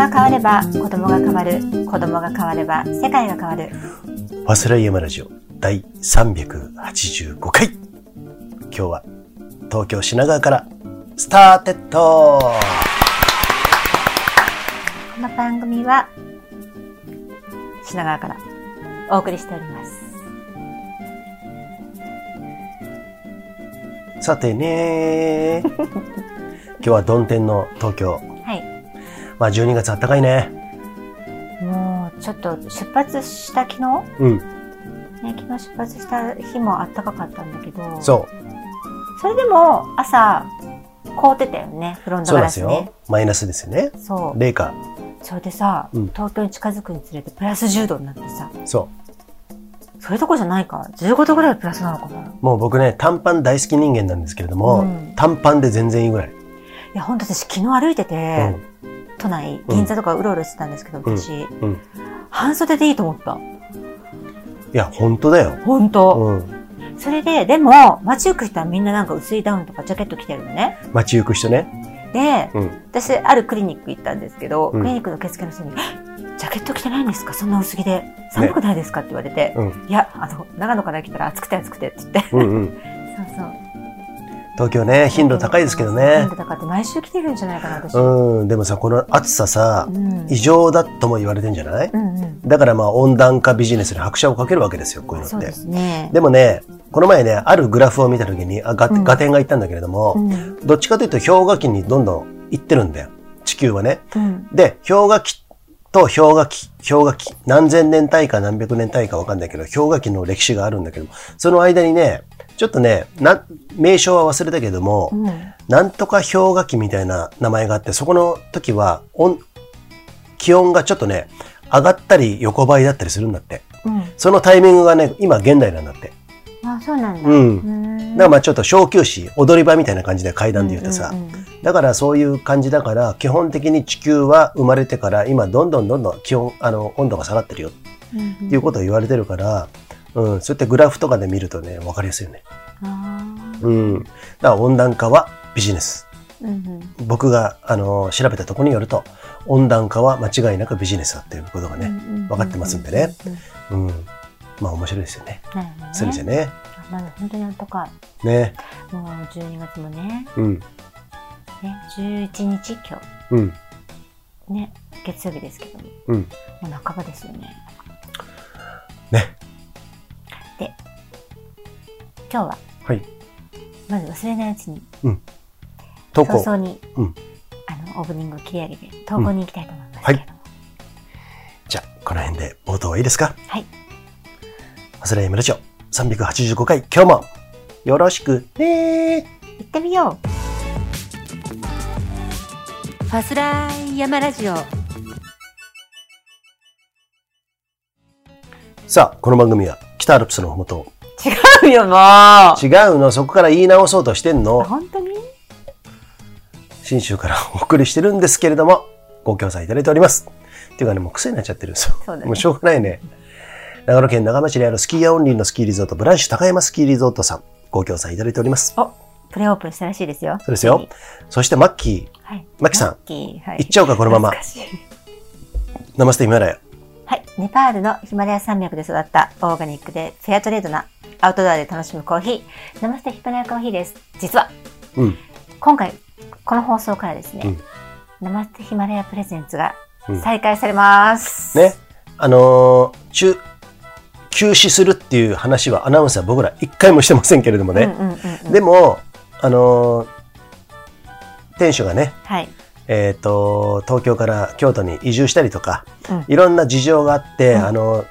が変われば子供が変わる。子供が変われば世界が変わる。ファスライヤマラジオ第385回。今日は東京品川からスターテッド。この番組は品川からお送りしております。さてね 今日は曇天の東京はいまあ12月あったかいね。もうちょっと出発した昨日？うん。ね、昨日出発した日も暖かかったんだけど。そう。それでも朝凍ってたよねフロントそうなんですガラスねよ。マイナスですよね。そう。零下。それでさ、うん。東京に近づくにつれてプラス10度になってさ。そそれどころじゃないか。15度ぐらいプラスなのかな。うもう僕ね短パン大好き人間なんですけれども、うん。短パンで全然いいぐらい、いや本当私昨日歩いてて、都内銀座とかうろうろしてたんですけど、うん。私、うん。半袖でいいと思った。いや本当だよ。本当、うん。それででも街行く人はみんななんか薄いダウンとかジャケット着てるのね。街行く人ね。でうん。私あるクリニック行ったんですけど、うんクリニックの受付の人に「ジャケット着てないんですか？そんな薄着で。寒くないですか?」って言われて「うん。いやあの長野から来たら暑くて暑くて」って言って。うんうん。そうそう東京ね頻度高いですけどね。頻度高くて毎週来てるんじゃないかな私、うん。でもさこの暑ささうん。異常だとも言われてんじゃない？うんうん。だからまあ温暖化ビジネスに拍車をかけるわけですよこういうのって。そうですね。でもねこの前ねあるグラフを見た時にあガうん。ガテンが言ったんだけれども、うん。どっちかというと氷河期にどんどん行ってるんだよ。地球はね。うん。で氷河期と氷河期氷河期何千年単位か何百年単位かわかんないけど氷河期の歴史があるんだけどその間にねちょっとねな名称は忘れたけども、うん。なんとか氷河期みたいな名前があって、そこの時は温気温がちょっとね、上がったり横ばいだったりするんだって。うん。そのタイミングがね、今現代なんだって。あそうなんだ。うん。んだからまあちょっと小休止、踊り場みたいな感じで階段で言うとさ、だからそういう感じだから、基本的に地球は生まれてから今どんどんどんどん気温、あの、温度が下がってるよっていうことを言われてるから、うん、そうやってグラフとかで見るとね、わかりやすいよね。うん。だから温暖化はビジネス。うんうん僕が、あの調べたところによると温暖化は間違いなくビジネスだっていうことがね、分かってますんでね。うんまあ面白いですよね。そうですよね。まだ本当に暖かね。い。もう12月もね、うん。ね、11日今うん。日、ね、月曜日ですけども、うん。もう半ばですよね。ね。今日は、はい。まず忘れないうちに、投稿。早々に、うんあの、オープニングを切り上げて、投稿に行きたいと思いますけれども。じゃあ、この辺で冒頭はいいですか？はい。ハスライムラジオ385回、今日もよろしくね行ってみようファスライヤマラジオさあ、この番組は北アルプスのふもと。違うよも違うの、そこから言い直そうとしてんの。本当に？新州からお送りしてるんですけれども、ご協賛いただいております。っていうかね、もう癖になっちゃってるんですよ。そうだねもうしょうがないね。長野県長町にあるスキーヤーオンリーのスキーリゾート、ブランシュ高山スキーリゾートさん、ご協賛いただいております。おプレオープンしたらしいですよそうですよ。そしてマッキー、はいマキさんマッキーはい行っちゃおうか、このまま。ナマステヒマラヤ。はい。ネパールのヒマラヤ山脈で育ったオーガニックでフェアトレードなアウトドアで楽しむコーヒー。ナマステヒマラヤコーヒーです。実は、うん。今回、この放送からですね、うんナマステヒマラヤプレゼンツがうん再開されます。ね。あのー中、休止するっていう話はアナウンサー僕ら一回もしてませんけれどもね。うんうんうんうんでも、あのー店主がね、はい。えっ、と、東京から京都に移住したりとか、うんいろんな事情があって、うんあの、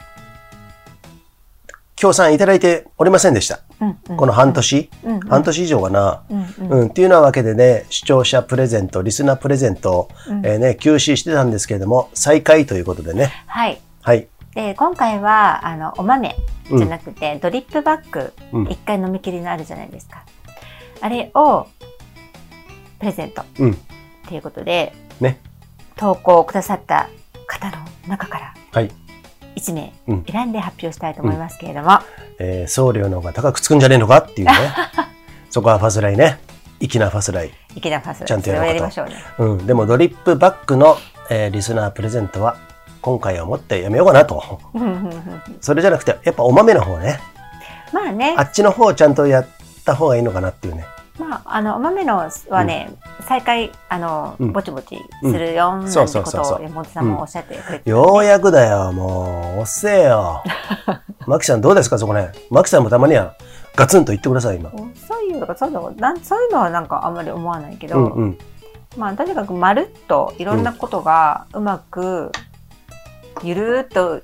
協賛いただいておりませんでした。うんうんこの半年、うんうん半年以上かな。うんうんうん、っていうようなわけでね、視聴者プレゼント、リスナープレゼントを、うんえーね、休止してたんですけれども、再開ということでね。はい。はい。で、今回は、あの、お豆じゃなくて、ドリップバッグ、うん一回飲み切りのあるじゃないですか。あれを、プレゼント。うん。っていうことで、ね。投稿をくださった方の中からはい。1名うん選んで発表したいと思いますけれども、えー送料の方が高くつくんじゃねえのかっていうね。そこはファスライね。粋なファスライ。池田ファスちゃんとやりましょうね。うん。でもドリップバッグの、えーリスナープレゼントは今回をもってやめようかなと。うんうんうんそれじゃなくて、やっぱお豆の方ね。まあねあ、っちの方をちゃんとやった方がいいのかなっていうね。まあ、あの、お豆のはね、再開、あの、うんぼちぼちするよ、なんてことを山本さんもおっしゃってくれて、ようやくだよ、もう。遅えよ。マキさんどうですか、そこね。マキさんもたまにはガツンと言ってください、今。遅いよとかそういうのなんそういうのはなんかあんまり思わないけど、うんうん。まあとにかくまるっといろんなことがうまくゆるーっと、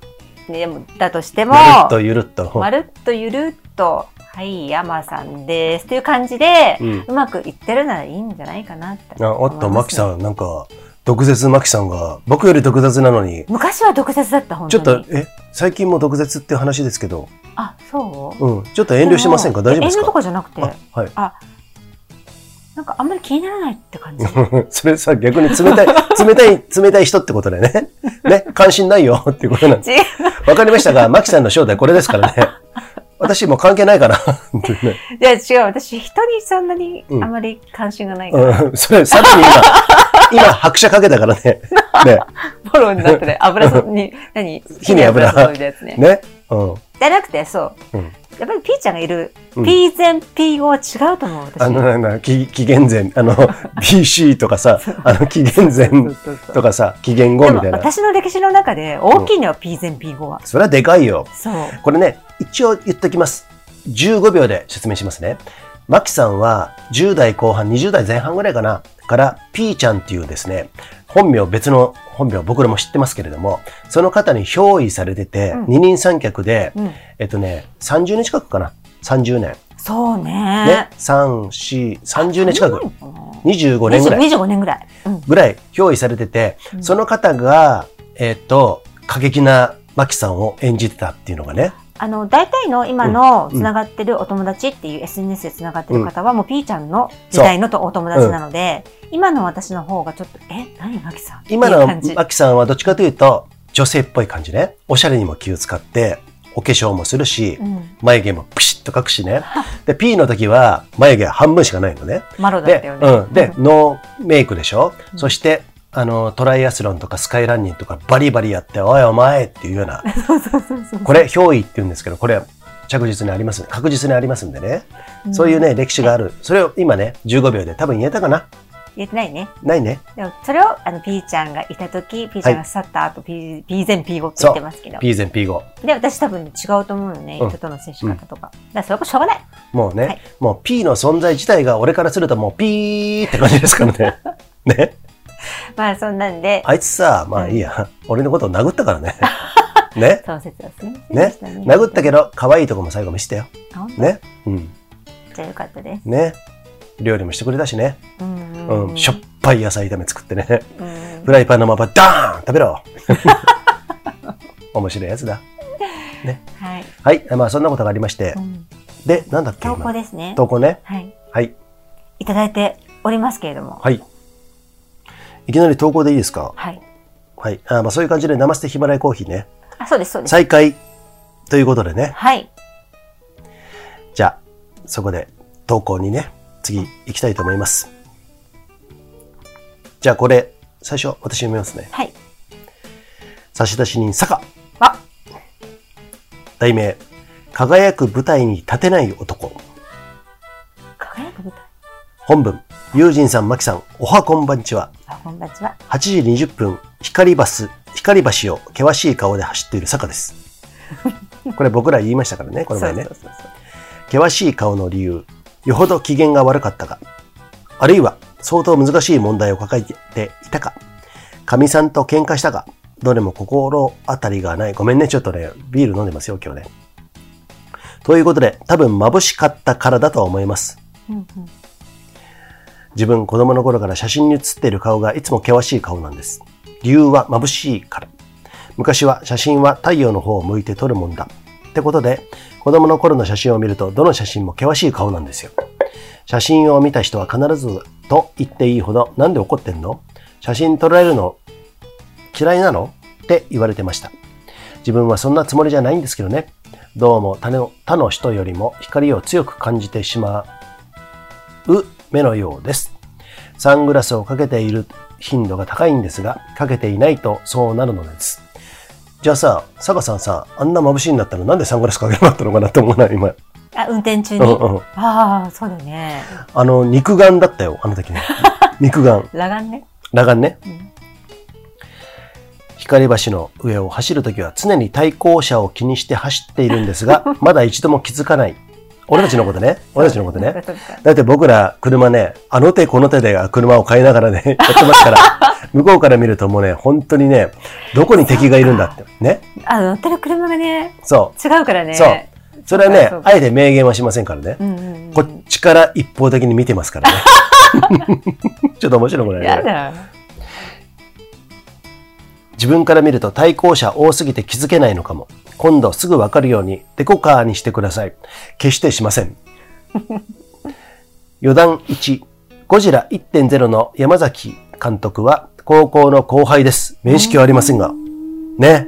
ね、でもだとしてもまるっとゆるっと。まるっとゆるっとはい山さんです。という感じで、うん。うまくいってるならいいんじゃないかなってあおっと、思いますマキさん、なんか、毒舌マキさんが、僕より毒舌なのに、昔は毒舌だった本ち当に。ょっと、え、最近も毒舌って話ですけど、あそう？うん、ちょっと遠慮してませんか大丈夫です遠慮とかかじゃなくてあ、はい。なんかあんまり気にならないって感じ。それさ、逆に冷たい、冷たい、冷たい人ってことでね。ね、関心ないよっていうことなんで。す。わかりましたが、マキさんの正体これですからね。私もう関係ないかな。っ ていや違う。私人にそんなにうん。あまり関心がないから、うん、それ、さらに今、今、拍車かけたからね。ね、フォローになってね。油そに何？火に油注いだやつね。ね。うん。じゃなくてそう、うんやっぱりピーちゃんがいる、うん P 前 P 後は違うと思う私あの、なんだ紀紀元前、あの、BC とかさ、あの、紀元前とかさ、紀元後みたいな。私の歴史の中で大きいのよ、P 前 P 後はそれはでかいよ。そうこれね、一応言っときます。15秒で説明しますね。マキさんは10代後半、20代前半ぐらいかな、から、ピーちゃんっていうですね、本名、別の本名、僕らも知ってますけれども、その方に憑依されてて、うん二人三脚で、うんえっとね、30年近くかな。30年。そうねね。3、4、30年近く。25年ぐらい。25年ぐらい、うんぐらい憑依されてて、うんその方が、えっと、過激なマキさんを演じてたっていうのがね。あの大体の今のつながってるお友達っていう SNS でつながってる方はもう P ちゃんの時代のとお友達なので、今の私の方がちょっとえ何マキさん？今のマキさんはどっちかというと、女性っぽい感じね。おしゃれにも気を使って、お化粧もするし、うん、眉毛もピシッと描くしね。で、P の時は眉毛半分しかないのね。マロだったでよ、ね。うん。で、ノーメイクでしょ、うんそして、あの、トライアスロンとかスカイランニングとかバリバリやって、おいお前っていうような。これ、憑依って言うんですけど、これ、着実にあります。確実にありますんでね。んそういうね、歴史がある。それを今ね、15秒で多分言えたかな？言えてないね。ないね。でもそれをあの P ちゃんがいた時 P ちゃんが去った後、P, P 前 P 後って言ってますけど。P 前 P 後。で、私多分違うと思うのね、うん人との接し方とか。だからそれこそしょうがない。もうね、はいもう P の存在自体が俺からするともうピーって感じですからね。ね。まあそんなんで、あいつさ、まあいいや、俺のことを殴ったからね。ね？そう説はすみませんでねね。殴ったけど、可愛いとこも最後見せてよ。ね？うん。じゃあよかったです。ね？料理もしてくれたしね。うんうん。うん。しょっぱい野菜炒め作ってね。うんフライパンのままダーン食べろ 面白いやつだ。はい。はい。まあそんなことがありましてう。んで、なんだっけ投今稿ですね。投稿ね？はい。はい。いただいておりますけれども。はい。いきなり投稿でいいですか？はい。はい。あまあそういう感じで、ナマステヒマラヤコーヒーね。あ、そうです、そうです。再開ということでね。はい。じゃあ、そこで投稿にね、次行きたいと思います。じゃあこれ、最初私読みますね。はい。差出人、坂。あ、題名、輝く舞台に立てない男。輝く舞台？本文、友人さん、マキさん、おはこんばんちは。あ、こんばんちは。8時20分、光バス、光橋を険しい顔で走っている坂です。これ僕ら言いましたからね、この前ね。そうそうそう。険しい顔の理由、よほど機嫌が悪かったか、あるいは相当難しい問題を抱えていたか、神さんと喧嘩したか、どれも心当たりがない。ごめんね、ちょっとね、ビール飲んでますよ、今日ね。ということで、多分眩しかったからだとは思います。うんうん。自分子供の頃から写真に写っている顔がいつも険しい顔なんです。理由は眩しいから。昔は写真は太陽の方を向いて撮るもんだ。ってことで、子供の頃の写真を見るとどの写真も険しい顔なんですよ。写真を見た人は必ずと言っていいほどなんで怒ってんの？写真撮られるの嫌いなの？って言われてました。自分はそんなつもりじゃないんですけどね。どうも他の他の人よりも光を強く感じてしまう目のようです。サングラスをかけている頻度が高いんですが、かけていないとそうなるのです。じゃあさ、坂さんさ、あんな眩しいんだったらなんでサングラスかけなかったのかなって思うな、今。あ、運転中に？うんうん。ああ、そうだよね。あの、肉眼だったよ、あの時ね。肉眼。裸眼ね。裸眼ね。うん光橋の上を走るときは常に対向車を気にして走っているんですが、まだ一度も気づかない。俺たちのことね。俺たちのことね。だって僕ら車ね、あの手この手で車を買いながらね、やってますから、向こうから見るともうね、本当にね、どこに敵がいるんだって。ね。あ、乗ってる車がね、そ違うからね。う。そう。それはねあえて明言はしませんからね。うんうんうん。こっちから一方的に見てますからね。ちょっと面白くないね。やだ。自分から見ると対向車多すぎて気づけないのかも。今度すぐわかるようにデコカーにしてください。決してしません。余談1。ゴジラ1.0の山崎監督は高校の後輩です。面識はありませんが。ね。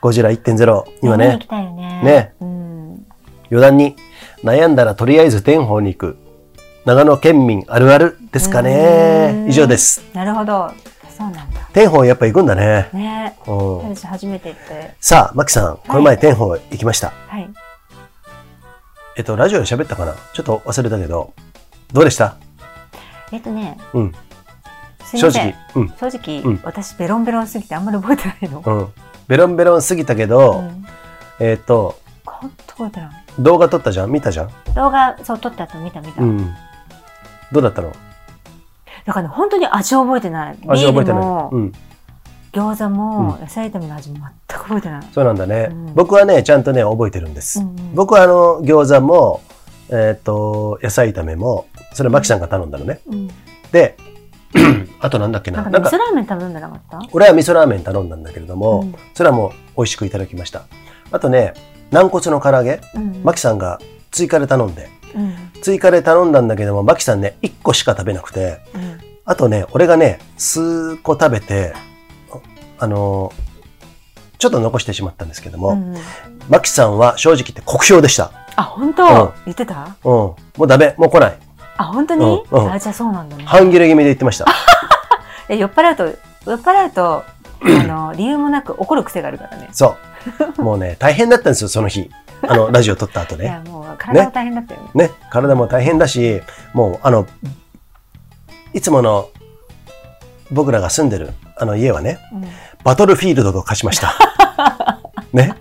ゴジラ1.0。今ね見に行き。たいよね。ねうん。余談に悩んだらとりあえず天保に行く。長野県民あるあるですかね。以上です。なるほど。そうなんだ。天保やっぱ行くんだね。ねうん私初めて行って。さあ、マキさん、この前天保行きました。はい。えっと、ラジオで喋ったかな？ちょっと忘れたけど、どうでした？えっとね、うん。正直。。うん。正直、うん私ベロンベロンすぎてあんまり覚えてないの。うん。ベロンベロン過ぎたけど、うん。えっと、ほんと覚えてない。動画撮ったじゃん？見たじゃん？動画、そう、撮った後見た見た。うん。どうだったの？だからね、本当に味を覚えてない。味覚えてない。餃子も、野菜炒めの味も全く覚えてない。そうなんだね。うん僕はね、ちゃんとね、覚えてるんです。うんうん僕はあの、餃子も、えっ、と、野菜炒めも、それマキさんが頼んだのね。うん。で、あとなんだっけな。なんか、味噌ラーメン頼んでなかった？俺は味噌ラーメン頼んだんだけれども、うんそれはもう美味しくいただきました。あとね、軟骨の唐揚げ、うん。マキさんが追加で頼んで、うん。追加で頼んだんだけども、マキさんね、1個しか食べなくて、うん。あとね、俺がね、数個食べて、あのーちょっと残してしまったんですけども、うん。マキさんは正直言って酷評でした。あ、本当、うん言ってた？うん。もうダメ。もう来ない。あ、本当に、うんうんあ、じゃあそうなんだね。半切れ気味で言ってました。え酔っ払うと、酔っ払うと、あの、理由もなく怒る癖があるからね。そう。もうね、大変だったんですよ、その日。あの、ラジオ撮った後ね。いや、もう体も大変だったよね。ね、体も大変だし、もう、あの、いつもの僕らが住んでるあの家はね、うん。バトルフィールドと化しました。ね。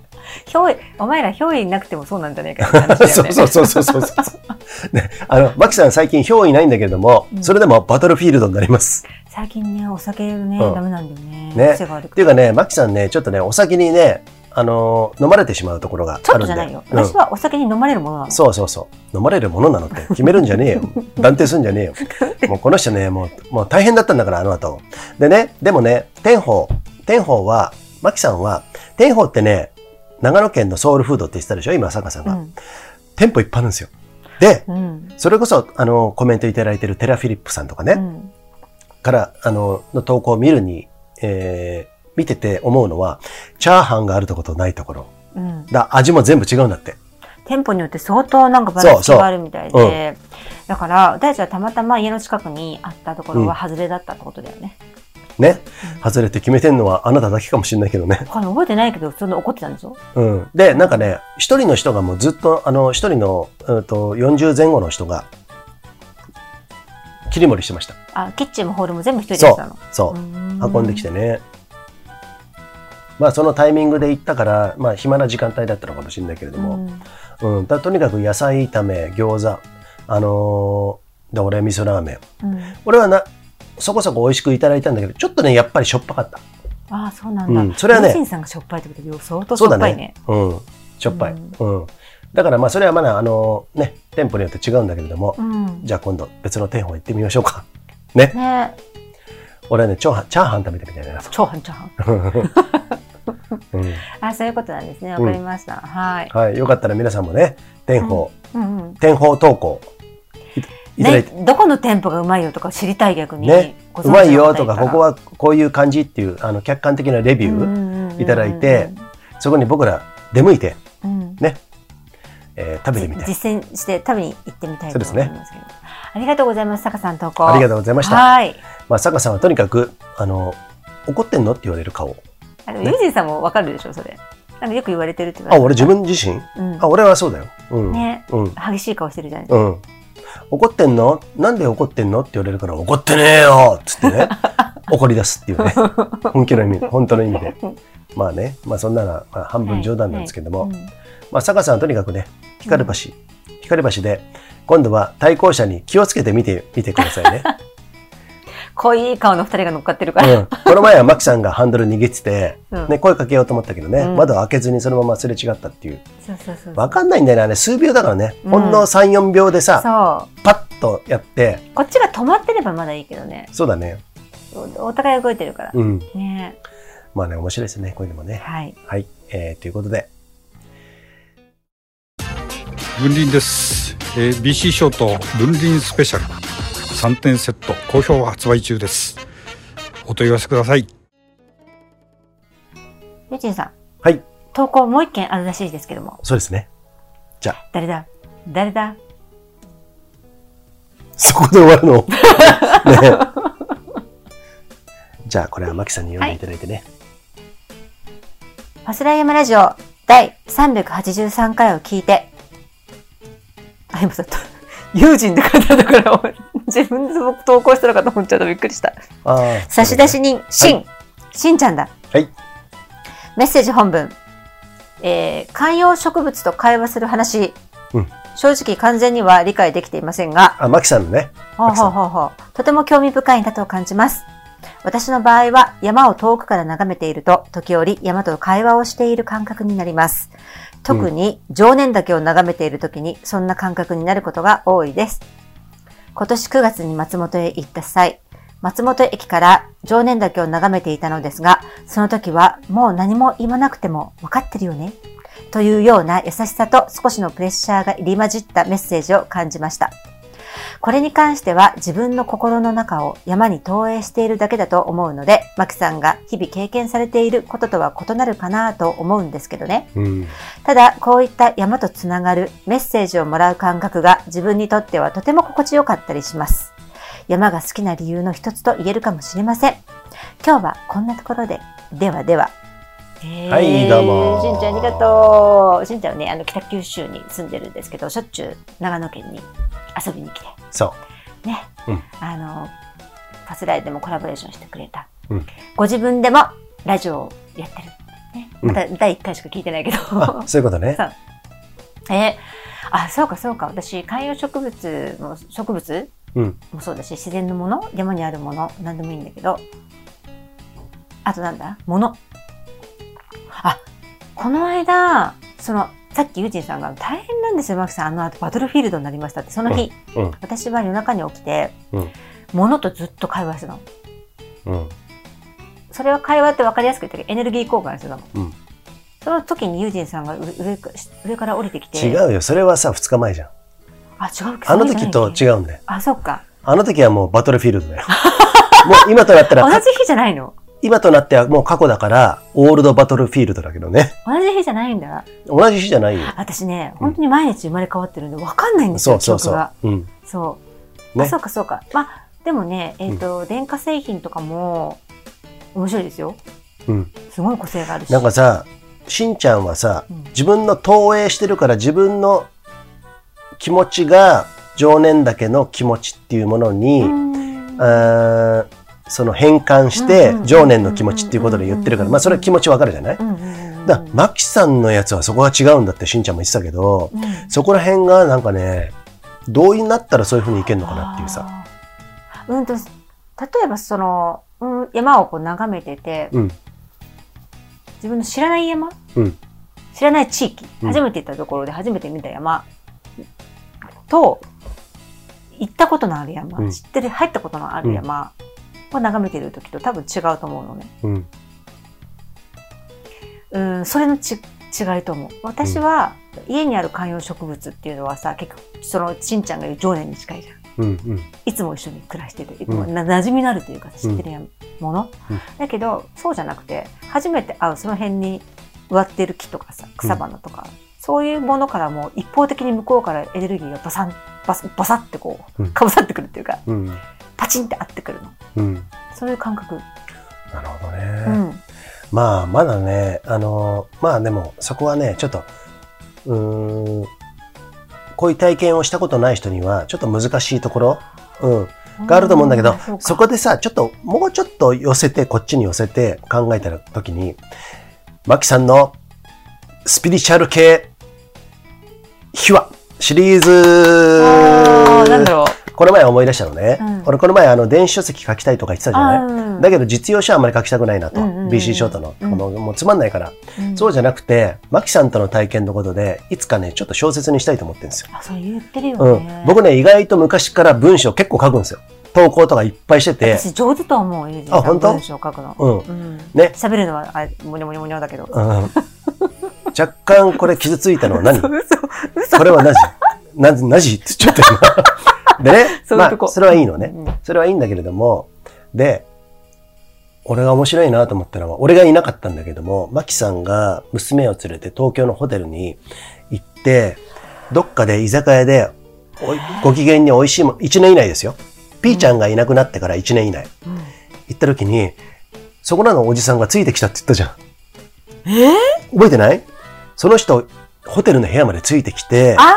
憑依、お前ら憑依なくてもそうなんじゃねえかって話だよね。そうそうそうそうそうそう。ね、あの、マキさん最近憑依ないんだけれども、うんそれでもバトルフィールドになります。最近ね、お酒ね、うんダメなんだよね。ねっていうかね、マキさんね、ちょっとね、お酒にね、あのー飲まれてしまうところがあるんで。っとじゃないよ。うん私はお酒に飲まれるものなの。そうそうそう。飲まれるものなのって決めるんじゃねえよ。断定するんじゃねえよ。もうこの人ね、もう、もう大変だったんだから、あの後。でね、でもね、天保、天保は、マキさんは、天保ってね、長野県のソウルフードって言ってたでしょ？今、坂さんが。うん。店舗いっぱいあるんですよ。で、うん。それこそ、あの、コメントいただいてるテラフィリップさんとかね、うん。から、あの、の投稿を見るに、えー、見てて思うのは、チャーハンがあるところとないところ。うん。だ味も全部違うんだって。店舗によって相当なんかバランスがあるみたいそうそうで、だから、私たちはたまたま家の近くにあったところは外れだったってことだよね。ね。外れて決めてんのはあなただけかもしれないけどね。他に覚えてないけど、そんな怒ってたんでしょ？うん。で、なんかね、一人の人がもうずっと、あの、一人の、うんと、40前後の人が、切り盛りしてました。あ、キッチンもホールも全部一人でやってたの？そう。運運んできてね。まあ、そのタイミングで行ったから、まあ、暇な時間帯だったのかもしれないけれども、うん。だとにかく野菜炒め、餃子、あのーで、俺、味噌ラーメン。うん。うん俺はな、そこそこ美味しくいただいたんだけど、ちょっとね、やっぱりしょっぱかった。ああ、そうなんだ。うんそれはねさんがしょっぱいってことで、相当しそうだねょっぱいね。。うん。しょっぱい。ううん。だからまあ、それはまだ、あのね、店舗によって違うんだけれども、うん。じゃあ今度別の店舗行ってみましょうか。ね。ね俺はね、チャーハン、チャーハン食べてみたいな。超半チャーハン。うん。あ、そういうことなんですね。わかりました。はい。はい。よかったら皆さんもね、店舗、うんうん。店舗投稿いいただいて、ね、どこの店舗がうまいよとか知りたい逆に。ね、うまいよとか、ここはこういう感じっていう、あの、客観的なレビュー、いただいて、そこに僕ら出向いて、ね、えー食べてみたい。実践して食べに行ってみたいと思いますけど。ありがとうございます、坂さん投稿。ありがとうございました。はい。まあ、坂さんはとにかく、あの、怒ってんのって言われる顔。あの、ね。ユージンさんもわかるでしょ、それ。なんかよく言われてるってあ、て俺自分自身？うん。あ、俺はそうだよ。うん。ね。うん。激しい顔してるじゃないうん。怒ってんの？なんで怒ってんの？って言われるから、怒ってねえよっつってね、怒り出すっていうね。本気の意味、本当の意味で。まあね、まあそんなのは、まあ、半分冗談なんですけども、はい。はいうん。まあ坂さんはとにかくね、光る橋、光る橋で、今度は対向車に気をつけて見て、見てくださいね。濃い顔の二人が乗っかってるから。うん。この前はマキさんがハンドル握ってて、うんね、声かけようと思ったけどね、うん窓を開けずにそのまますれ違ったっていう。そうそうそう。わかんないんだよね、あれ数秒だからね。うんほんの3、4秒でさ。パッとやって、こっちが止まってればまだいいけどね。そうだね。おお互い動いてるから。うん。ねまあね、面白いですね、こういうのもね。はい。はい。えー、ということで、分輪です、えー BC ショート分輪スペシャル3点セット好評発売中ですお問い合わせくださいユージンさん、はい。投稿もう一件あるらしいですけども。そうですね。じゃあ、誰だ？誰だ？そこで終わるの？ね。じゃあ、これはマキさんに読んでいただいてね。ファスライヤマラジオ第383回を聞いて、あ、今さ、友人って書いてあるから、自分で僕投稿したのかと思っちゃった。びっくりした。差出人、しん、しんちゃんだ。はい。メッセージ本文。えー観葉植物と会話する話。うん正直完全には理解できていませんが、あ、マキさんのね。ほうほうほうほう。とても興味深いなと感じます。私の場合は山を遠くから眺めていると、時折山と会話をしている感覚になります。特に常年岳を眺めている時にそんな感覚になることが多いです。今年9月に松本へ行った際、松本駅から常年岳を眺めていたのですが、その時はもう何も言わなくても分かってるよねというような優しさと少しのプレッシャーが入り混じったメッセージを感じました。これに関しては自分の心の中を山に投影しているだけだと思うので、マキさんが日々経験されていることとは異なるかなと思うんですけどね。うん。ただ、こういった山とつながるメッセージをもらう感覚が自分にとってはとても心地よかったりします。山が好きな理由の一つと言えるかもしれません。今日はこんなところで。ではでは。はいどうもしんちゃんありがとう。しんちゃんはね、あの北九州に住んでるんですけど、しょっちゅう長野県に遊びに来て、そね、うんあの、ファスライでもコラボレーションしてくれた。うんご自分でもラジオをやってる。ね、うんまた第1回しか聞いてないけど。そういうことねそ。う。えーあ、そうかそうか。私、観葉植物も、植物うん。もそうだし、自然のもの、山にあるもの、何でもいいんだけど、あとなんだ？物。あ、この間、その、さっきユージンさんが大変なんですよ、マキさん。あの後バトルフィールドになりましたって。その日、うん。私は夜中に起きて、うん物とずっと会話してたの。うん。それは会話って分かりやすく言ったけど、エネルギー交換してたの。うんその時にユージンさんが上上から降りてきて。違うよ。それはさ、2日前じゃん。あ、違うあの時と違う。うんだよ。あ、そっか。あの時はもうバトルフィールドだよ。もう今となったら、同じ日じゃないの？今となってはもう過去だから、オールドバトルフィールドだけどね。同じ日じゃないんだ。同じ日じゃないよ。私ね、本当に毎日生まれ変わってるんで分かんないんですよ、そうそうそ記憶がう。うん。そう。ねあ、そうかそうか。まあ、でもね、えっ、と、電化製品とかも面白いですよ。うん。すごい個性があるし。なんかさ、しんちゃんはさうん、自分の投影してるから自分の気持ちが常年だけの気持ちっていうものに、うーんあーその変換しうんてうん常年の気持ちっていうことで言ってるから、うんまあそれは気持ちわかるじゃない？だマキさんのやつはそこが違うんだってしんちゃんも言ってたけど、うん。そこら辺がなんかね、同意になったらそういう風にいけるのかなっていうさ。うんと、例えばその、うん、山をこう眺めてて、うん。自分の知らない山、うん。知らない地域、うん。初めて行ったところで初めて見た山？と、行ったことのある山、うん。知ってる、入ったことのある山を眺めてる時と多分違うと思うのね。うん。うん、それのち違いと思う。私は、家にある観葉植物っていうのはさ、結局、その、しんちゃんが言う常年に近いじゃん。うん。うん。いつも一緒に暮らしてて、いつもうんな馴染みのあるというか知ってるもの、うんだけどそうじゃなくて初めて会うその辺に植わってる木とかさ草花とか、そういうものからもう一方的に向こうからエネルギーがバサンバサバサってこう、うんかぶさってくるっていうか、うん。パチンって合ってくるの。うん。そういう感覚。なるほどうね。ん。まあ、まだね、あの、まあでも、そこはね、ちょっと、うーん、こういう体験をしたことない人には、ちょっと難しいところ、うん、があると思うんだけどう、そそこでさ、ちょっと、もうちょっと寄せて、こっちに寄せて考えた時に、マキさんのスピリチュアル系秘話シリーズなんだろう。この前思い出したのね。うん俺この前あの電子書籍書きたいとか言ってたじゃない、だけど実用書はあんまり書きたくないなと。BC ショートの、うんもうつまんないから。うんそうじゃなくて、マキさんとの体験のことで、いつかね、ちょっと小説にしたいと思ってるんですよ。あ、そう言ってるようんね。。僕ね、意外と昔から文章結構書くんですよ。投稿とかいっぱいしてて。私上手と思う、あ本当？文章書くの。うん。うん。ね喋るのは、あ、もにょもにょもにょだけど。うん、若干これ傷ついたのは何？嘘、嘘、嘘。これはなじなじ、なじって言っちゃった今。でね、まあ、それはいいのねうん。それはいいんだけれども、で、俺が面白いなと思ったのは、俺がいなかったんだけども、マキさんが娘を連れて東京のホテルに行って、どっかで居酒屋で、ご機嫌に美味しいもん、1年以内ですよ。ピーちゃんがいなくなってから1年以内。うん行った時に、そこらのおじさんがついてきたって言ったじゃん。え覚えてない？その人、ホテルの部屋までついてきて、あ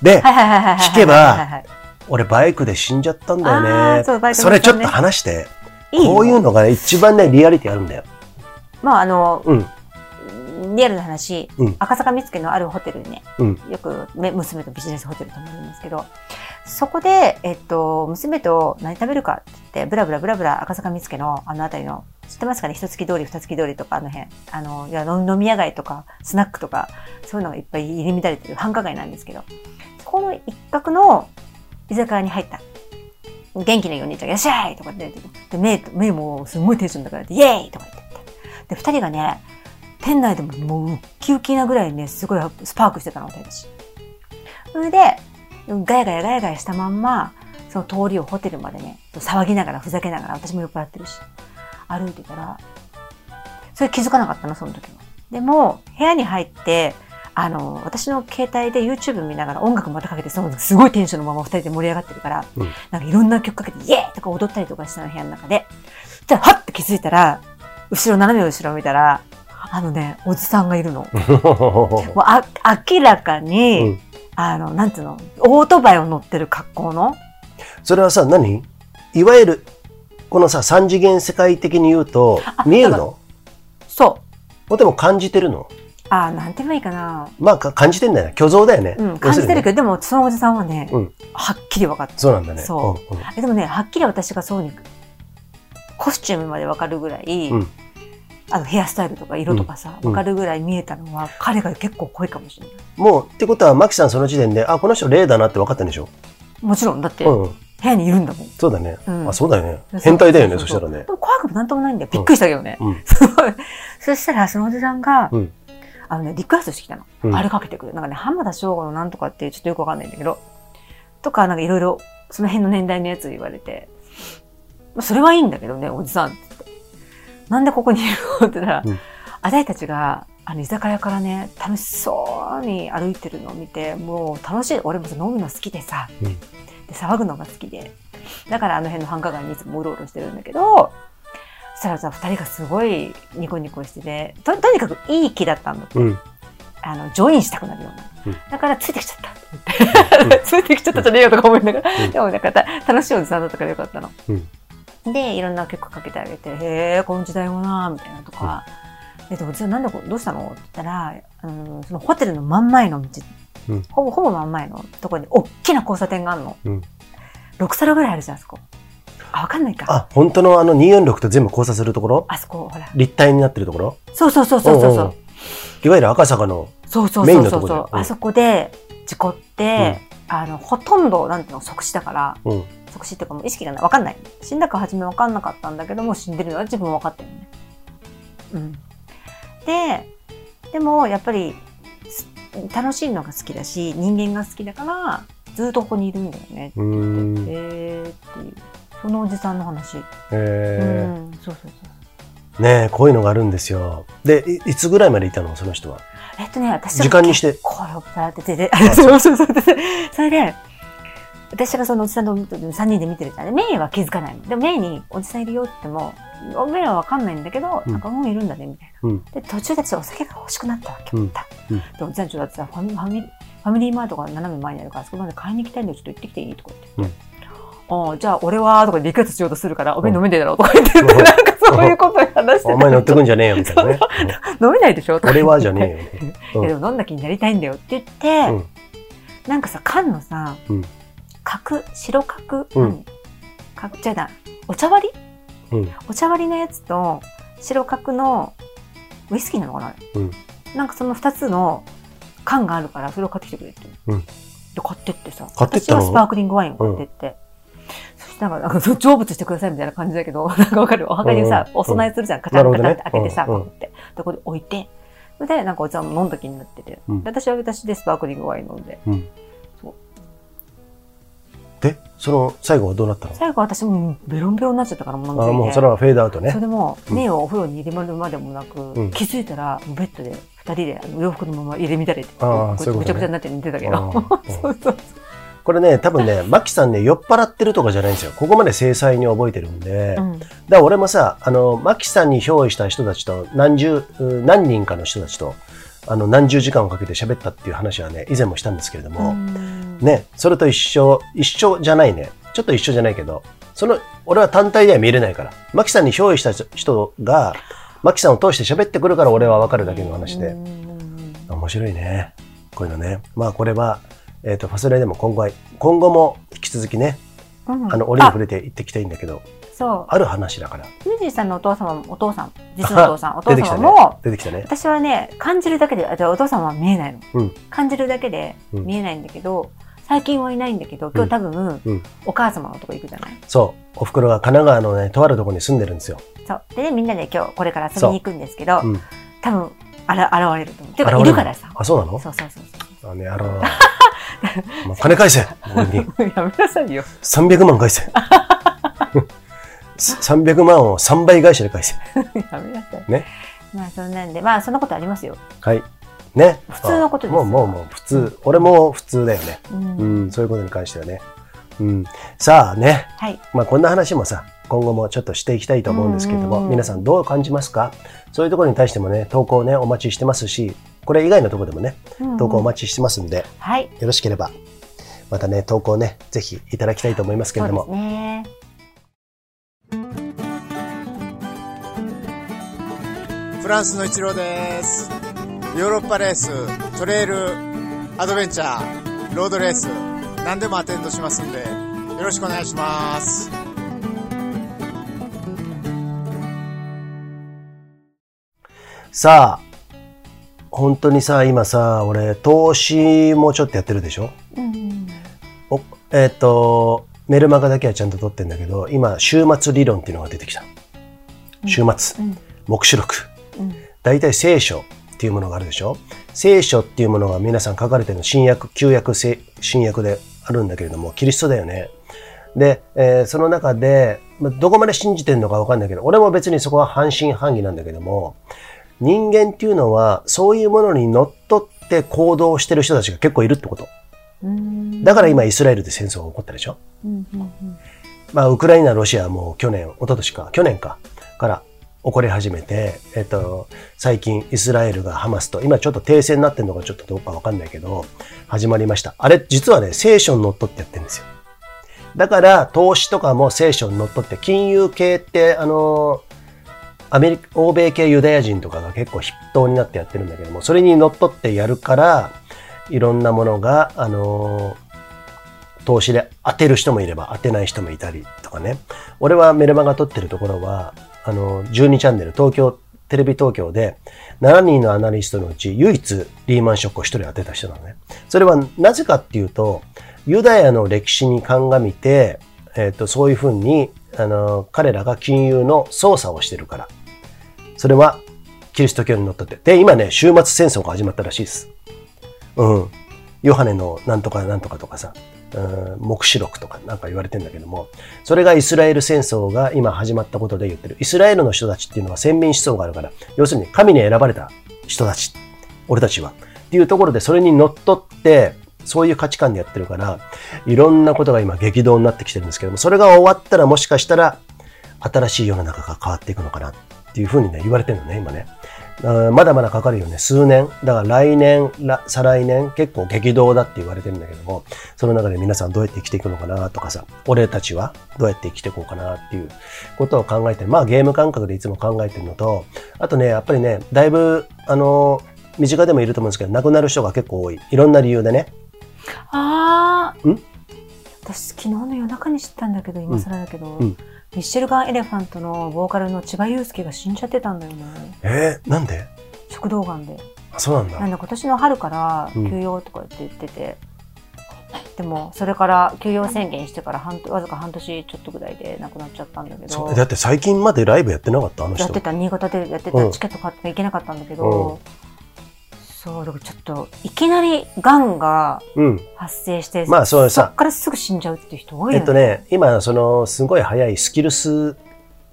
で。聞けば俺バイクで死んじゃったんだよあねーそうバイク。のそれちょっと話して、いいよこういうのがね、一番ね、リアリティあるんだよ。まあ、あの、うん、リアルな話、うん。赤坂見附のあるホテルにね、うん、よくめ娘とビジネスホテル泊まるんですけど、そこで、えっと、娘と何食べるかって言って、ブラブラブラブラ赤坂見附のあの辺りの、知ってますかね？一月通り、二月通りとかあの辺。あの、いや飲飲み屋街とか、スナックとか、そういうのがいっぱい入り乱れてる繁華街なんですけど、そこの一角の居酒屋に入った。元気なお兄ちゃんがいらっしゃいとかって言ってで、メイ、メイもすごいテンションだから、イエーイとか言ってで、二人がね、店内でももうウッキウキなぐらいね、すごいスパークしてたの、私たち。それで、ガヤガヤガヤガヤしたまんま、その通りをホテルまでね、騒ぎながら、ふざけながら、私も酔っ払ってるし、歩いてたら、それ気づかなかったの、その時は。でも、部屋に入って、あの、私の携帯で YouTube 見ながら音楽またかけて、そのすごいテンションのまま二人で盛り上がってるから、うん。なんかいろんな曲かけて、イエーイ!とか踊ったりとかしたの、部屋の中で。そしたら、はっ!て気づいたら、後ろ、斜め後ろ見たら、あのね、おじさんがいるの。もうあ明らかに、うん。あの、なんつうの、オートバイを乗ってる格好の、それはさ、何?いわゆる、このさ、三次元世界的に言うとあ、見えるの？そう。もでも感じてるの？あーなんて言えばいいかな。まあ、か感じてんだよね。虚像だよね。うん、感じてるけど、でもそのおじさんはね、うんはっきり分かった。そうなんだね。そううんえでもね、はっきり私がそうに、コスチュームまで分かるぐらい、うんあのヘアスタイルとか色とかさ、うん分かるぐらい見えたのは、彼が結構濃いかもしれない。もう、ってことは、マキさんその時点で、あ、この人霊だなって分かったんでしょ？もちろん、だって、部うん。屋にいるんだもん。そうだね。うんあ、そうだよね。変態だよね、ううそうしたらね怖くもなんともないんだよ。びっくりしたけどね。うん。すごい。そしたら、そのおじさんが、うんあのね、リクエストしてきたの。うんあれかけてくる。なんかね、浜田省吾のなんとかってちょっとよくわかんないんだけど、とか、なんかいろいろ、その辺の年代のやつ言われて、まあそれはいいんだけどね、おじさんって。なんでここにいるのって言ったら、うんあたいたちが、あの、居酒屋からね、楽しそうに歩いてるのを見て、もう楽しい。俺もさ、飲むの好きでさ、うんで騒ぐのが好きで。だからあの辺の繁華街にいつもうろうろしてるんだけど、そしたらさ、二人がすごいニコニコしてて、と、とにかくいい気だったんだって。うん。あの、ジョインしたくなるような。うんだからついてきちゃった。ついてきちゃったじゃねえよとか思いながら。うんでもなんかた楽しいおじさんだったからよかったの。うんで、いろんな曲かけてあげて、へえ、この時代もなみたいなとか。で、でおじさんなんでこどうしたの？って言ったら、あの、そのホテルの真ん前の道、うんほぼ、ほぼ真ん前のところに大きな交差点があるの。うん6皿ぐらいあるじゃん、あそこ。あ、わかんないか。あ、本当のあの246と全部交差するところ？あそこ、ほら。立体になってるところ？そうそうそうそうそうそう。いわゆる赤坂の、そうそうメイそうそうそうンのとこだよ。うんあそこで事故って、あの、ほとんど、なんていうの、即死だから、うん。即死っていうかもう意識がない。わかんない。死んだか初めわかんなかったんだけども、死んでるのは自分分かってるのね。うん。で、でも、やっぱり、す楽しいのが好きだし、人間が好きだから、ずっとここにいるんだよね。うーん。えーっていう。そのおじさんの話。うえん。そうそうそう。ー、ねえ、こういうのがあるんですよ。で、いいつぐらいまでいたの？その人は。えっとね、私時間にしてこう酔っ払ってて、で、そうそうそう。で それで、私がそのおじさんと3人で見てるじゃん。メイは気づかないの。でもメイにおじさんいるよって言っても、メイはわかんないんだけど、うんなんかもういるんだね、みたいな。うん。で、途中でちょっとお酒が欲しくなったわけ。うんで、おじさんちょっとさ、ファミファミリー、マートが斜め前にあるから、そこまで買いに行きたいんで、ちょっと行ってきていい？とか言って。ああ、じゃあ俺は、とかでリクエストしようとするから、おめえ飲めねえだろ、とか言って、うん。なんかそういうことを話してお前乗ってくんじゃねえよ、みたいなね。飲めないでしょ俺はじゃねえよ。でも飲んだ気になりたいんだよって言って、うん。なんかさ、缶のさ、うん。角、白角、うん。じゃあだ、お茶割り？うん。お茶割りのやつと、白角の、ウイスキーなのかな？うん。なんかその二つの缶があるから、それを買ってきてくれって。うん。で、買ってってさ、私はスパークリングワインを買ってって。なんか、成仏してくださいみたいな感じだけど、なんかわかる？お墓にさ、お供えするじゃん。カチャンカチャンって開けてさ、うんこうって。で、ここで置いて、で、なんかお茶を飲んだ気になってて。私は私でスパークリングワイン飲んで。で、その最後はどうなったの？最後私もうベロンベロンになっちゃったから、もうあもうそれはフェードアウトね。それ。でも目をお風呂に入れるまでもなく、ん。気づいたら、ベッドで二人で洋服のまま入れ乱れて、ああぐちゃぐちゃになって寝てたけあど。あ そうそうこれね、多分ね、マキさんね、酔っ払ってるとかじゃないんですよ。ここまで精細に覚えてるんで。だかうん。ら俺もさ、あの、マキさんに憑依した人たちと、何十、う何人かの人たちと、あの、何十時間をかけて喋ったっていう話はね、以前もしたんですけれども、うんね、それと一緒、一緒じゃないね。ちょっと一緒じゃないけど、その、俺は単体では見れないから。マキさんに憑依した人が、マキさんを通して喋ってくるから俺はわかるだけの話で。うん面白いね。こういうのね。まあこれは、えっ、と、ファスレでも今後は、今後も引き続きね、うんあの、折に触れていってきたいんだけど、そう。ある話だから。ユージさんのお父様も、お父さん、実のお父さん、お父様も、。出てきたね。私はね、感じるだけで、あじゃあお父様は見えないの。うん感じるだけでうん見えないんだけど、最近はいないんだけど、今日多分、うんお母様のとこ行くじゃない？そう。お袋が神奈川のね、とあるところに住んでるんですよ。そう。でね、みんなで今日これから遊びに行くんですけど、うん。多分、あら、現れると思う。ていうか、いるからさ。あ、そうなの？そうそうそうあね、あら。まあ、金返せ俺に。やめなさいよ。300万返せ。300万を3倍返しで返せ。やめなさい。ね。まあ、そんなんで、まあ、そんなことありますよ。はい。ね。普通のことですもう、もう、もう、普通。俺も普通だよね。うん。うん、そういうことに関してはね。うん。さあね。はい。まあ、こんな話もさ、今後もちょっとしていきたいと思うんですけれども、皆さんどう感じますか？そういうところに対してもね、投稿ね、お待ちしてますし、これ以外のところでもね、投稿お待ちしてますんで、はい。よろしければ、またね、投稿ね、ぜひいただきたいと思いますけれども、そうですね。フランスの一郎です。ヨーロッパレース、トレイル、アドベンチャー、ロードレース、何でもアテンドしますんで、よろしくお願いします。さあ、本当にさ、今さ、俺、投資もちょっとやってるでしょ？うん。おえっ、と、メルマガだけはちゃんと取ってんだけど、今、週末理論っていうのが出てきた。週末、うん。目視録。うん。大体聖書っていうものがあるでしょ？聖書っていうものが皆さん書かれてるの新約、旧約、聖新約であるんだけれども、キリストだよね。で、えーその中で、まあどこまで信じてるのかわかんないけど、俺も別にそこは半信半疑なんだけども、人間っていうのはそういうものにのっとって行動してる人たちが結構いるってこと。うん。だから今イスラエルで戦争が起こったでしょ？うん。うん。まあ、ウクライナ、ロシアはもう去年、一昨年か、去年か、から起こり始めて、えっと、最近イスラエルがハマスと、今ちょっと停戦になってるのかちょっとどうかわかんないけど、始まりました。あれ、実はね、聖書にのっとってやってるんですよ。だから、投資とかも聖書にのっとって、金融系って、あの、アメリカ、欧米系ユダヤ人とかが結構筆頭になってやってるんだけども、それにのっとってやるから、いろんなものが、あの投資で当てる人もいれば当てない人もいたりとかね。俺はメルマガ撮ってるところは、あの、12チャンネル、東京、テレビ東京で、7人のアナリストのうち唯一リーマンショックを1人当てた人なのね。それはなぜかっていうと、ユダヤの歴史に鑑みて、えっ、と、そういうふうに、あの、彼らが金融の操作をしてるから。それは、キリスト教にのっとって。で、今ね、終末戦争が始まったらしいです。うん。ヨハネのなんとかなんとかとかさ、うん黙示録とかなんか言われてんだけども、それがイスラエル戦争が今始まったことで言ってる。イスラエルの人たちっていうのは先民思想があるから、要するに神に選ばれた人たち、俺たちは。っていうところでそれにのっとって、そういう価値観でやってるから、いろんなことが今激動になってきてるんですけども、それが終わったらもしかしたら、新しい世の中が変わっていくのかなっていうふうにね、言われてるのね、今ね。まだまだかかるよね。数年。だから来年、再来年、結構激動だって言われてるんだけども、その中で皆さんどうやって生きていくのかなとかさ、俺たちはどうやって生きていこうかなっていうことを考えてる。まあゲーム感覚でいつも考えてるのと、あとね、やっぱりね、だいぶ、あの、身近でもいると思うんですけど、亡くなる人が結構多い。いろんな理由でね。ああ。ん？私昨日の夜中に知ったんだけど、今更だけど、うん。ミッシェルガン・エレファントのボーカルの千葉祐介が死んじゃってたんだよね。えー、なんで？食道がんで。あそうなんだ。なんだ今年の春からうん。休養とかって言ってて、でもそれから休養宣言してから半わずか半年ちょっとぐらいで亡くなっちゃったんだけど。だって最近までライブやってなかった？あの人。やってた新潟でやってうん。たチケット買っていけなかったんだけど、そうだからちょっといきなりがんがうん。発生してまあそうさっからすぐ死んじゃうっていう人多いよね,、えっとね、今、その、すごい早いスキルス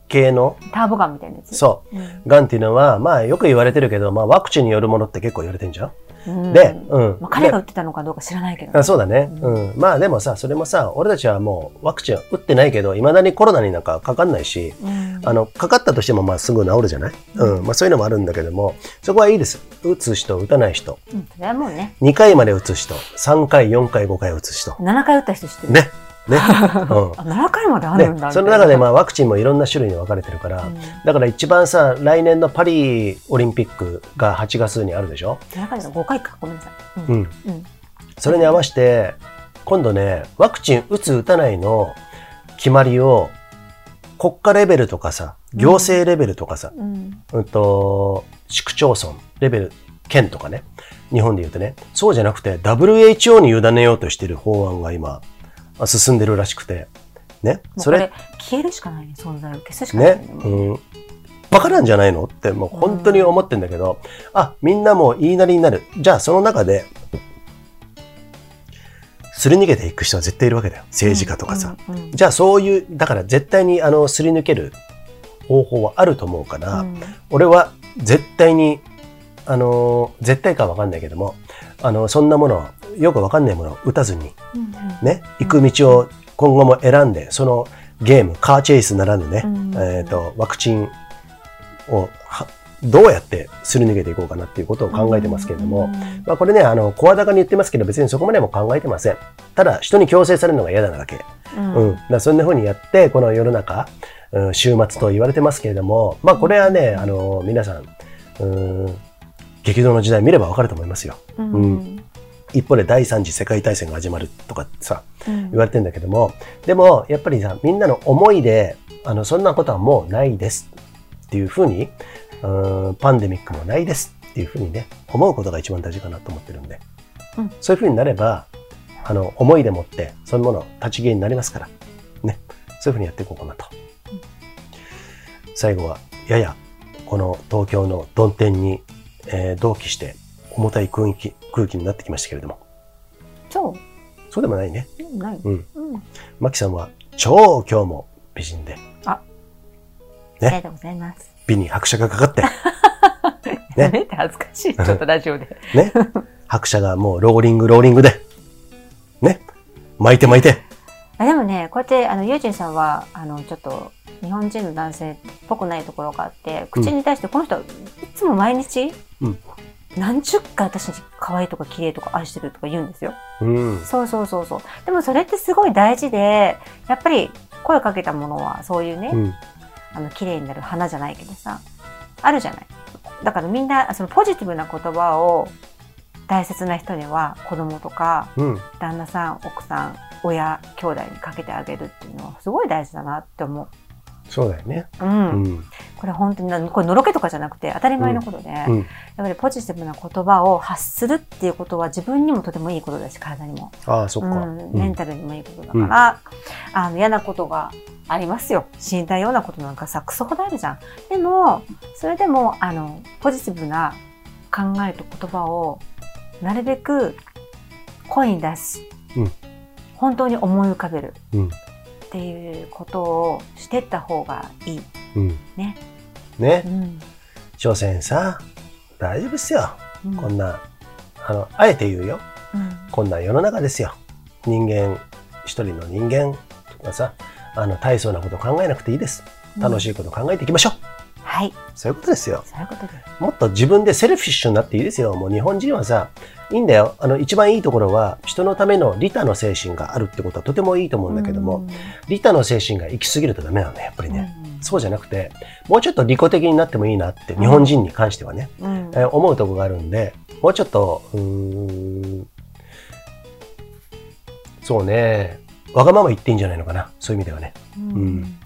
系の、ターボガンみたいなやつ？そう、うんがんっていうのは、まあよく言われてるけど、まあワクチンによるものって結構言われてんじゃん？うんで、うん。まあ、彼が打でってたのかどうか知らないけど、あそうだね。ううん。まあでもさ、それもさ、俺たちはもうワクチンは打ってないけど、未だにコロナになんかかかんないし、うんあの、かかったとしてもまあすぐ治るじゃない？うん。まあそういうのもあるんだけども、そこはいいです。打つ人、打たない人。うんそれはもうね2回まで打つ人、3回、4回、5回打つ人。7回打った人知ってるね。ね。うん。あ7回まであるんだ、ね、その中でまあワクチンもいろんな種類に分かれてるから、うん。だから一番さ来年のパリオリンピックが8月にあるでしょ、7回じゃ5回か。ごめんなさい、ううん。ん、うん。それに合わせて今度ねワクチン打つ打たないの決まりを国家レベルとかさ行政レベルとかさ、うん。うん、と市区町村レベル県とかね。日本で言うとね。そうじゃなくて WHO に委ねようとしてる法案が今あ進んでるらしくて。ね？それ？消えるしかないね存在を消すしかないね。ね、うん、バカなんじゃないの？ってもう本当に思ってんだけど、あ、みんなもう言いなりになる。じゃあその中で、すり抜けていく人は絶対いるわけだよ。政治家とかさ。うんうんじゃあそういう、だから絶対にあの、すり抜ける方法はあると思うから、うん。俺は絶対に、あの、絶対かはわかんないけども、あの、そんなもの、よくわかんないものを打たずに、うんね、行く道を今後も選んで、そのゲーム、カーチェイスならぬね、うんえっ、と、ワクチンをはどうやってすり抜けていこうかなっていうことを考えてますけれども、うんまあこれね、あの、声高に言ってますけど、別にそこまでも考えてません。ただ、人に強制されるのが嫌なだけ。うんうん。だそんな風にやって、この世の中、うん週末と言われてますけれども、まあこれはね、あの、皆さん、うん、激動の時代見ればわかると思いますよ。うんうん一方で第三次世界大戦が始まるとかさ、うん。言われてんだけども、でも、やっぱりさ、みんなの思いで、あの、そんなことはもうないですっていうふうに、うーんパンデミックもないですっていうふうにね、思うことが一番大事かなと思ってるんで、うん。そういうふうになれば、あの、思いでもって、そのもの立ち消えになりますから、ね、そういうふうにやっていこうかなと。最後は、やや、この東京の曇天に、えー同期して、重たい空気、空気になってきましたけれども、そう。そうでもないね。うんない。うん。うん。マキさんは超今日も美人で、あ。ね。ありがとうございます。美に拍車がかかって、ね。やめて恥ずかしい。ちょっとラジオで。ね。拍車がもうローリングローリングで、ね。巻いて巻いて。あでもねこうやってあのユージンさんはあのちょっと日本人の男性っぽくないところがあって口に対してこの人いつも毎日、うん何十回私に可愛いとか綺麗とか愛してるとか言うんですよ。うん。そうそうそうそう。でもそれってすごい大事で、やっぱり声かけたものはそういうね、うん。あの綺麗になる花じゃないけどさ、あるじゃない。だからみんなそのポジティブな言葉を大切な人には子供とかうん。旦那さん、奥さん、親、兄弟にかけてあげるっていうのはすごい大事だなって思そうだよね。う。うん。うん。これ本当にな、これのろけとかじゃなくて当たり前のことで、やっうん。ぱりポジティブな言葉を発するっていうことは自分にもとてもいいことだし、体にも。ああ、そっか。うん、メンタルにもいいことだから、あの嫌なことがありますよ。死にたいようなことなんかさ、クソほどあるじゃん。でも、それでも、あの、ポジティブな考えと言葉を、なるべく声に出す。うん本当に思い浮かべる。うん。っていうことをしてった方がいい。うん。ね。ねう。ん。所詮さ、大丈夫っすよ。うんこんな、あの、あえて言うよ。うんこんな世の中ですよ。人間、一人の人間とかさ、あの、大層なこと考えなくていいです。楽しいこと考えていきましょう。はい。そういうことですよ。そういうことで。もっと自分でセルフィッシュになっていいですよ。もう日本人はさ、いいんだよ。あの、一番いいところは、人のための利他の精神があるってことはとてもいいと思うんだけども、利他の精神が行き過ぎるとダメなのね、やっぱりね。そうじゃなくて、もうちょっと利己的になってもいいなって、日本人に関してはね、えー思うとこがあるんで、もうちょっと、うーん、そうね、わがまま言っていいんじゃないのかな、そういう意味ではね。うん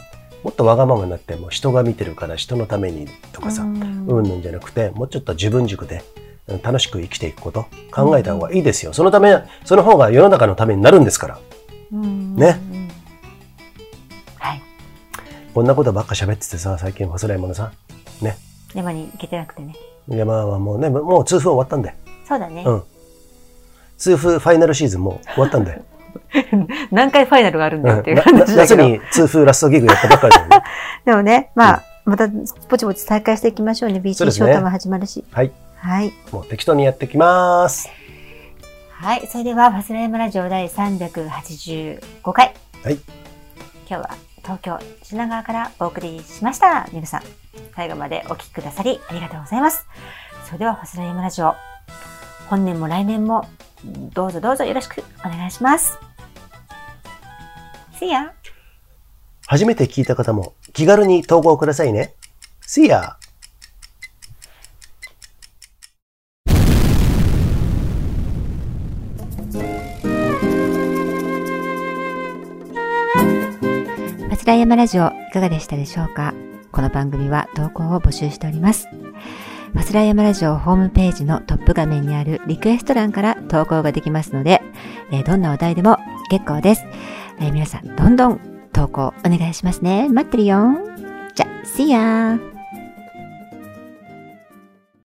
もっとわがままになって、もう人が見てるから人のためにとかさ、うんうんぬんじゃなくて、もうちょっと自分軸でうん楽しく生きていくこと、考えた方がいいですよ。そのため、その方が世の中のためになるんですから。うんねうんはい。こんなことばっか喋っててさ、最近忘れ物さ。ね。山に行けてなくてね。山はもうね、もう痛風終わったんで。そうだね。うん。痛風ファイナルシーズンもう終わったんで。何回ファイナルがあるんだよっていうな話だ夏けど。に痛風ラストギグやったばっかりだよね。でもね、まあ、また、ぼちぼち再開していきましょうね。BC ショートも始まるし。はい。はい。もう適当にやってきます。はい。それでは、ファスライムラジオ第385回。はい。今日は東京品川からお送りしました。皆さん、最後までお聞きくださりありがとうございます。それでは、ファスライムラジオ。本年も来年も、どうぞどうぞよろしくお願いします。See ya! 初めて聞いた方も気軽に投稿くださいね。See ya! パスライヤマラジオいかがでしたでしょうか？この番組は投稿を募集しております。パスラヤマラジオホームページのトップ画面にあるリクエスト欄から投稿ができますので、えーどんなお題でも結構です。えー皆さんどんどん投稿お願いしますね。待ってるよ。じゃ、See ya!